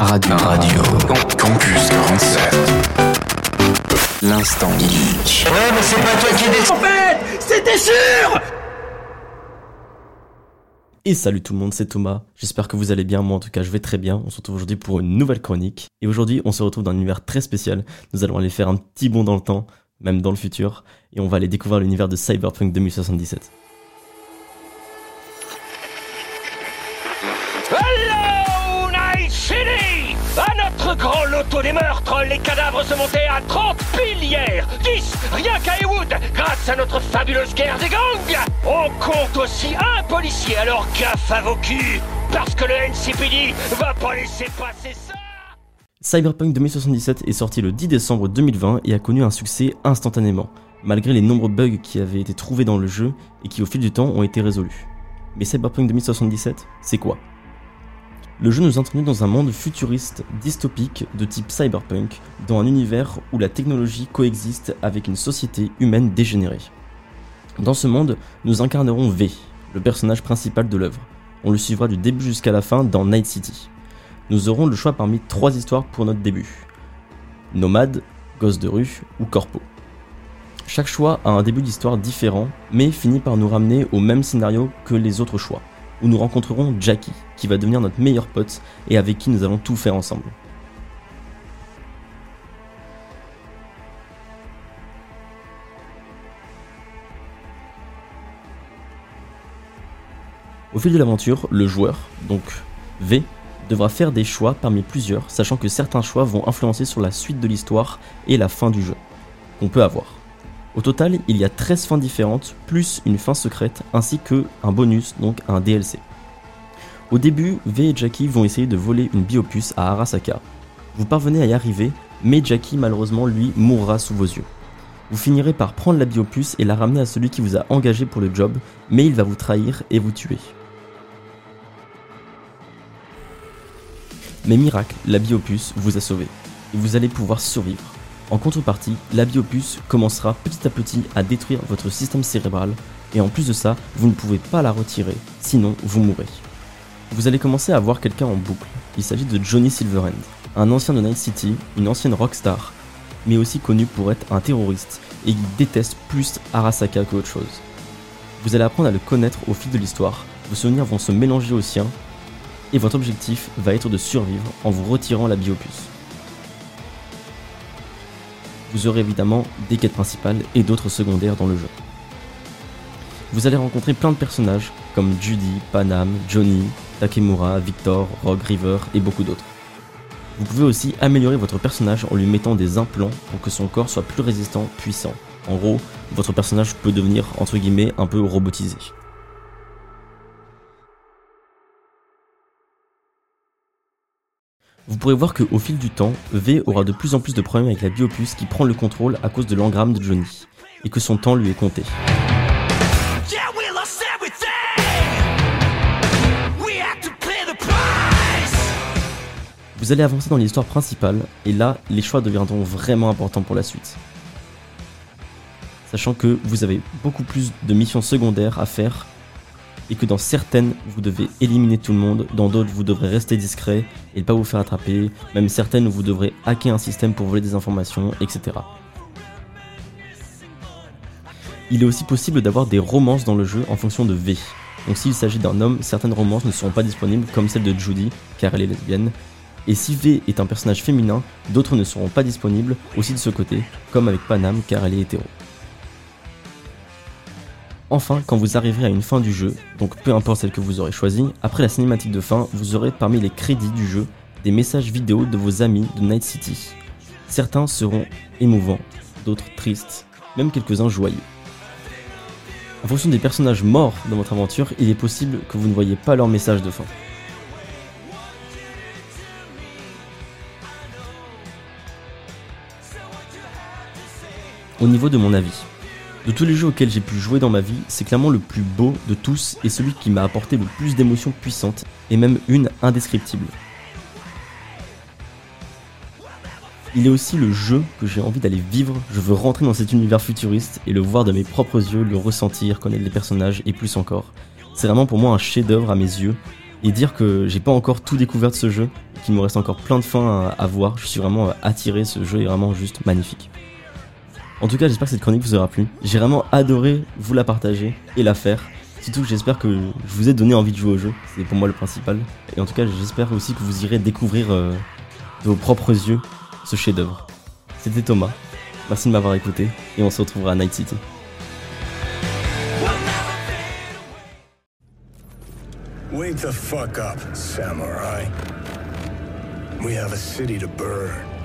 Radio. Radio. Campus 47. L'instant geek. Ouais, mais c'est pas toi qui décide. En fait, c'était sûr Et salut tout le monde, c'est Thomas. J'espère que vous allez bien. Moi, en tout cas, je vais très bien. On se retrouve aujourd'hui pour une nouvelle chronique. Et aujourd'hui, on se retrouve dans un univers très spécial. Nous allons aller faire un petit bond dans le temps, même dans le futur. Et on va aller découvrir l'univers de Cyberpunk 2077. Grand loto des meurtres, les cadavres se montaient à 30 piles hier 10 rien qu'à Grâce à notre fabuleuse guerre des gangs. On compte aussi un policier, alors gaffe à vos Parce que le NCPD va pas laisser passer ça. Cyberpunk 2077 est sorti le 10 décembre 2020 et a connu un succès instantanément, malgré les nombreux bugs qui avaient été trouvés dans le jeu et qui au fil du temps ont été résolus. Mais Cyberpunk 2077, c'est quoi? Le jeu nous introduit dans un monde futuriste dystopique de type cyberpunk, dans un univers où la technologie coexiste avec une société humaine dégénérée. Dans ce monde, nous incarnerons V, le personnage principal de l'œuvre. On le suivra du début jusqu'à la fin dans Night City nous aurons le choix parmi trois histoires pour notre début. Nomade, Gosse de rue ou Corpo. Chaque choix a un début d'histoire différent, mais finit par nous ramener au même scénario que les autres choix, où nous rencontrerons Jackie, qui va devenir notre meilleur pote et avec qui nous allons tout faire ensemble. Au fil de l'aventure, le joueur, donc V, devra faire des choix parmi plusieurs, sachant que certains choix vont influencer sur la suite de l'histoire et la fin du jeu, qu'on peut avoir. Au total, il y a 13 fins différentes, plus une fin secrète, ainsi que un bonus, donc un DLC. Au début, V et Jackie vont essayer de voler une biopuce à Arasaka. Vous parvenez à y arriver, mais Jackie malheureusement lui mourra sous vos yeux. Vous finirez par prendre la biopuce et la ramener à celui qui vous a engagé pour le job, mais il va vous trahir et vous tuer. Mais miracle, la biopuce vous a sauvé, et vous allez pouvoir survivre. En contrepartie, la biopuce commencera petit à petit à détruire votre système cérébral, et en plus de ça, vous ne pouvez pas la retirer, sinon vous mourrez. Vous allez commencer à voir quelqu'un en boucle. Il s'agit de Johnny Silverhand, un ancien de Night City, une ancienne rockstar, mais aussi connu pour être un terroriste, et il déteste plus Arasaka que autre chose. Vous allez apprendre à le connaître au fil de l'histoire, vos souvenirs vont se mélanger aux siens, et votre objectif va être de survivre en vous retirant la biopuce. Vous aurez évidemment des quêtes principales et d'autres secondaires dans le jeu. Vous allez rencontrer plein de personnages comme Judy, Panam, Johnny, Takemura, Victor, Rogue, River et beaucoup d'autres. Vous pouvez aussi améliorer votre personnage en lui mettant des implants pour que son corps soit plus résistant, puissant. En gros, votre personnage peut devenir entre guillemets un peu robotisé. Vous pourrez voir qu'au fil du temps, V aura de plus en plus de problèmes avec la biopuce qui prend le contrôle à cause de l'engramme de Johnny, et que son temps lui est compté. Vous allez avancer dans l'histoire principale, et là, les choix deviendront vraiment importants pour la suite. Sachant que vous avez beaucoup plus de missions secondaires à faire, et que dans certaines, vous devez éliminer tout le monde, dans d'autres, vous devrez rester discret et ne pas vous faire attraper, même certaines vous devrez hacker un système pour voler des informations, etc. Il est aussi possible d'avoir des romances dans le jeu en fonction de V. Donc s'il s'agit d'un homme, certaines romances ne seront pas disponibles comme celle de Judy, car elle est lesbienne. Et si V est un personnage féminin, d'autres ne seront pas disponibles aussi de ce côté, comme avec Panam car elle est hétéro. Enfin, quand vous arriverez à une fin du jeu, donc peu importe celle que vous aurez choisie, après la cinématique de fin, vous aurez parmi les crédits du jeu des messages vidéo de vos amis de Night City. Certains seront émouvants, d'autres tristes, même quelques-uns joyeux. En fonction des personnages morts dans votre aventure, il est possible que vous ne voyez pas leur message de fin. Au niveau de mon avis, de tous les jeux auxquels j'ai pu jouer dans ma vie, c'est clairement le plus beau de tous et celui qui m'a apporté le plus d'émotions puissantes, et même une indescriptible. Il est aussi le jeu que j'ai envie d'aller vivre, je veux rentrer dans cet univers futuriste et le voir de mes propres yeux, le ressentir, connaître les personnages et plus encore. C'est vraiment pour moi un chef-d'œuvre à mes yeux, et dire que j'ai pas encore tout découvert de ce jeu, qu'il me reste encore plein de fins à, voir. Je suis vraiment attiré, ce jeu est vraiment juste magnifique. En tout cas, j'espère que cette chronique vous aura plu. J'ai vraiment adoré vous la partager et la faire. Surtout, j'espère que je vous ai donné envie de jouer au jeu. C'est pour moi le principal. Et en tout cas, j'espère aussi que vous irez découvrir euh, de vos propres yeux ce chef-d'œuvre. C'était Thomas. Merci de m'avoir écouté et on se retrouvera à Night City. Wake the fuck up, samurai. We have a city to burn.